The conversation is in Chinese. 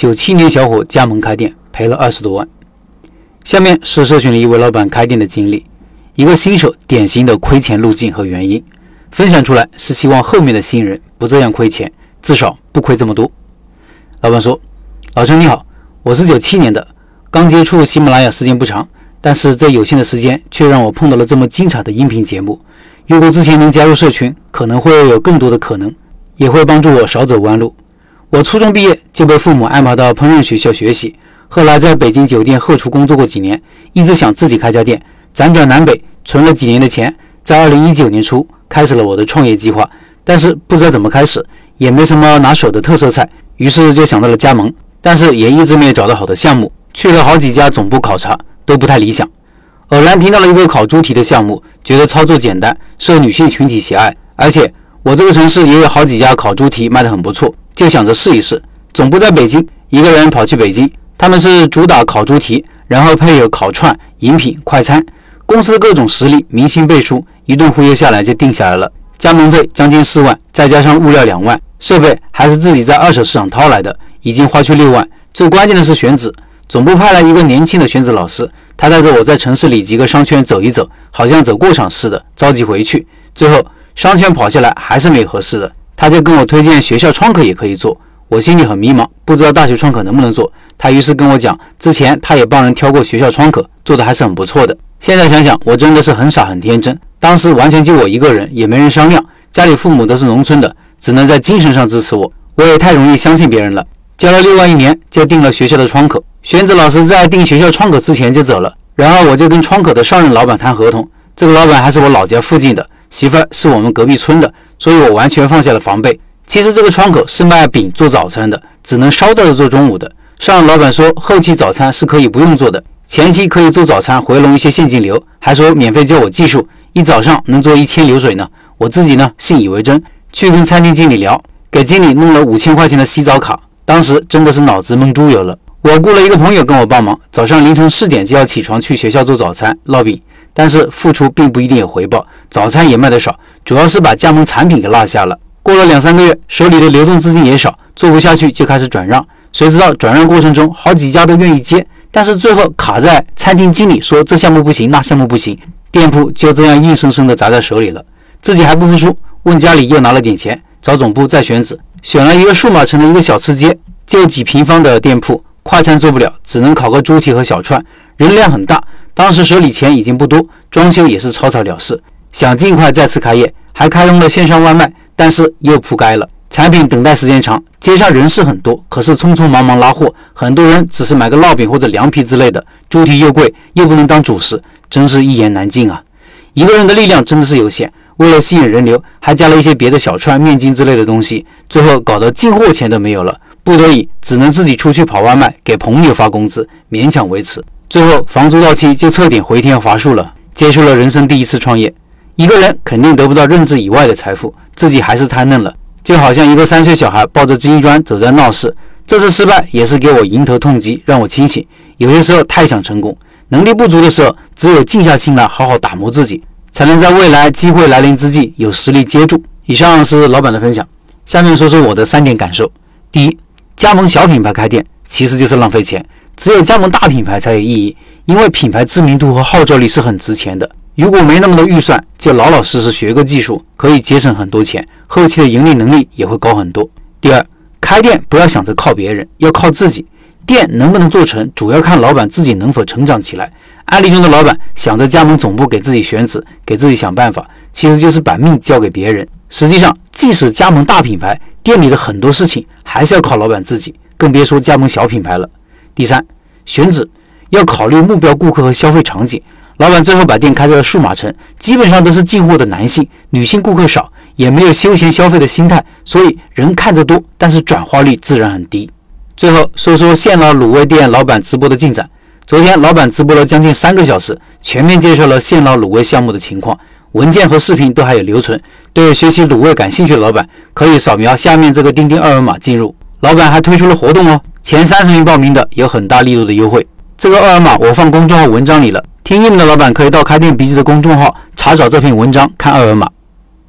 九七年小伙加盟开店赔了二十多万。下面是社群里一位老板开店的经历，一个新手典型的亏钱路径和原因，分享出来是希望后面的新人不这样亏钱，至少不亏这么多。老板说：“老陈你好，我是九七年的，刚接触喜马拉雅时间不长，但是这有限的时间却让我碰到了这么精彩的音频节目。如果之前能加入社群，可能会有更多的可能，也会帮助我少走弯路。”我初中毕业就被父母安排到烹饪学校学习，后来在北京酒店后厨工作过几年，一直想自己开家店，辗转南北存了几年的钱，在二零一九年初开始了我的创业计划，但是不知道怎么开始，也没什么拿手的特色菜，于是就想到了加盟，但是也一直没有找到好的项目，去了好几家总部考察都不太理想，偶然听到了一个烤猪蹄的项目，觉得操作简单，受女性群体喜爱，而且我这个城市也有好几家烤猪蹄卖得很不错。就想着试一试，总部在北京，一个人跑去北京。他们是主打烤猪蹄，然后配有烤串、饮品、快餐。公司的各种实力，明星辈出，一顿忽悠下来就定下来了。加盟费将近四万，再加上物料两万，设备还是自己在二手市场掏来的，已经花去六万。最关键的是选址，总部派来一个年轻的选址老师，他带着我在城市里几个商圈走一走，好像走过场似的，着急回去。最后商圈跑下来还是没合适的。他就跟我推荐学校窗口也可以做，我心里很迷茫，不知道大学窗口能不能做。他于是跟我讲，之前他也帮人挑过学校窗口，做的还是很不错的。现在想想，我真的是很傻很天真，当时完全就我一个人，也没人商量，家里父母都是农村的，只能在精神上支持我。我也太容易相信别人了，交了六万一年就定了学校的窗口。玄子老师在定学校窗口之前就走了，然后我就跟窗口的上任老板谈合同，这个老板还是我老家附近的，媳妇儿是我们隔壁村的。所以我完全放下了防备。其实这个窗口是卖饼做早餐的，只能捎带着做中午的。上老板说后期早餐是可以不用做的，前期可以做早餐回笼一些现金流，还说免费教我技术，一早上能做一千流水呢。我自己呢信以为真，去跟餐厅经理聊，给经理弄了五千块钱的洗澡卡。当时真的是脑子蒙猪油了。我雇了一个朋友跟我帮忙，早上凌晨四点就要起床去学校做早餐烙饼。但是付出并不一定有回报，早餐也卖得少，主要是把加盟产品给落下了。过了两三个月，手里的流动资金也少，做不下去就开始转让。谁知道转让过程中好几家都愿意接，但是最后卡在餐厅经理说这项目不行，那项目不行，店铺就这样硬生生的砸在手里了。自己还不服输，问家里又拿了点钱，找总部再选址，选了一个数码城的一个小吃街，就几平方的店铺，快餐做不了，只能烤个猪蹄和小串，人量很大。当时手里钱已经不多，装修也是草草了事，想尽快再次开业，还开通了线上外卖，但是又铺街了。产品等待时间长，街上人是很多，可是匆匆忙忙拉货，很多人只是买个烙饼或者凉皮之类的，猪蹄又贵，又不能当主食，真是一言难尽啊！一个人的力量真的是有限，为了吸引人流，还加了一些别的小串、面筋之类的东西，最后搞得进货钱都没有了，不得已只能自己出去跑外卖，给朋友发工资，勉强维持。最后房租到期就彻底回天乏术了，结束了人生第一次创业。一个人肯定得不到认知以外的财富，自己还是太嫩了，就好像一个三岁小孩抱着金砖走在闹市。这次失败也是给我迎头痛击，让我清醒。有些时候太想成功，能力不足的时候，只有静下心来好好打磨自己，才能在未来机会来临之际有实力接住。以上是老板的分享，下面说说我的三点感受。第一，加盟小品牌开店其实就是浪费钱。只有加盟大品牌才有意义，因为品牌知名度和号召力是很值钱的。如果没那么多预算，就老老实实学个技术，可以节省很多钱，后期的盈利能力也会高很多。第二，开店不要想着靠别人，要靠自己。店能不能做成，主要看老板自己能否成长起来。案例中的老板想着加盟总部给自己选址，给自己想办法，其实就是把命交给别人。实际上，即使加盟大品牌，店里的很多事情还是要靠老板自己，更别说加盟小品牌了。第三，选址要考虑目标顾客和消费场景。老板最后把店开在了数码城，基本上都是进货的男性，女性顾客少，也没有休闲消费的心态，所以人看着多，但是转化率自然很低。最后说说现捞卤味店老板直播的进展。昨天老板直播了将近三个小时，全面介绍了现捞卤味项目的情况，文件和视频都还有留存。对学习卤味感兴趣的老板，可以扫描下面这个钉钉二维码进入。老板还推出了活动哦。前三十名报名的有很大力度的优惠，这个二维码我放公众号文章里了，听音频的老板可以到开店笔记的公众号查找这篇文章看二维码。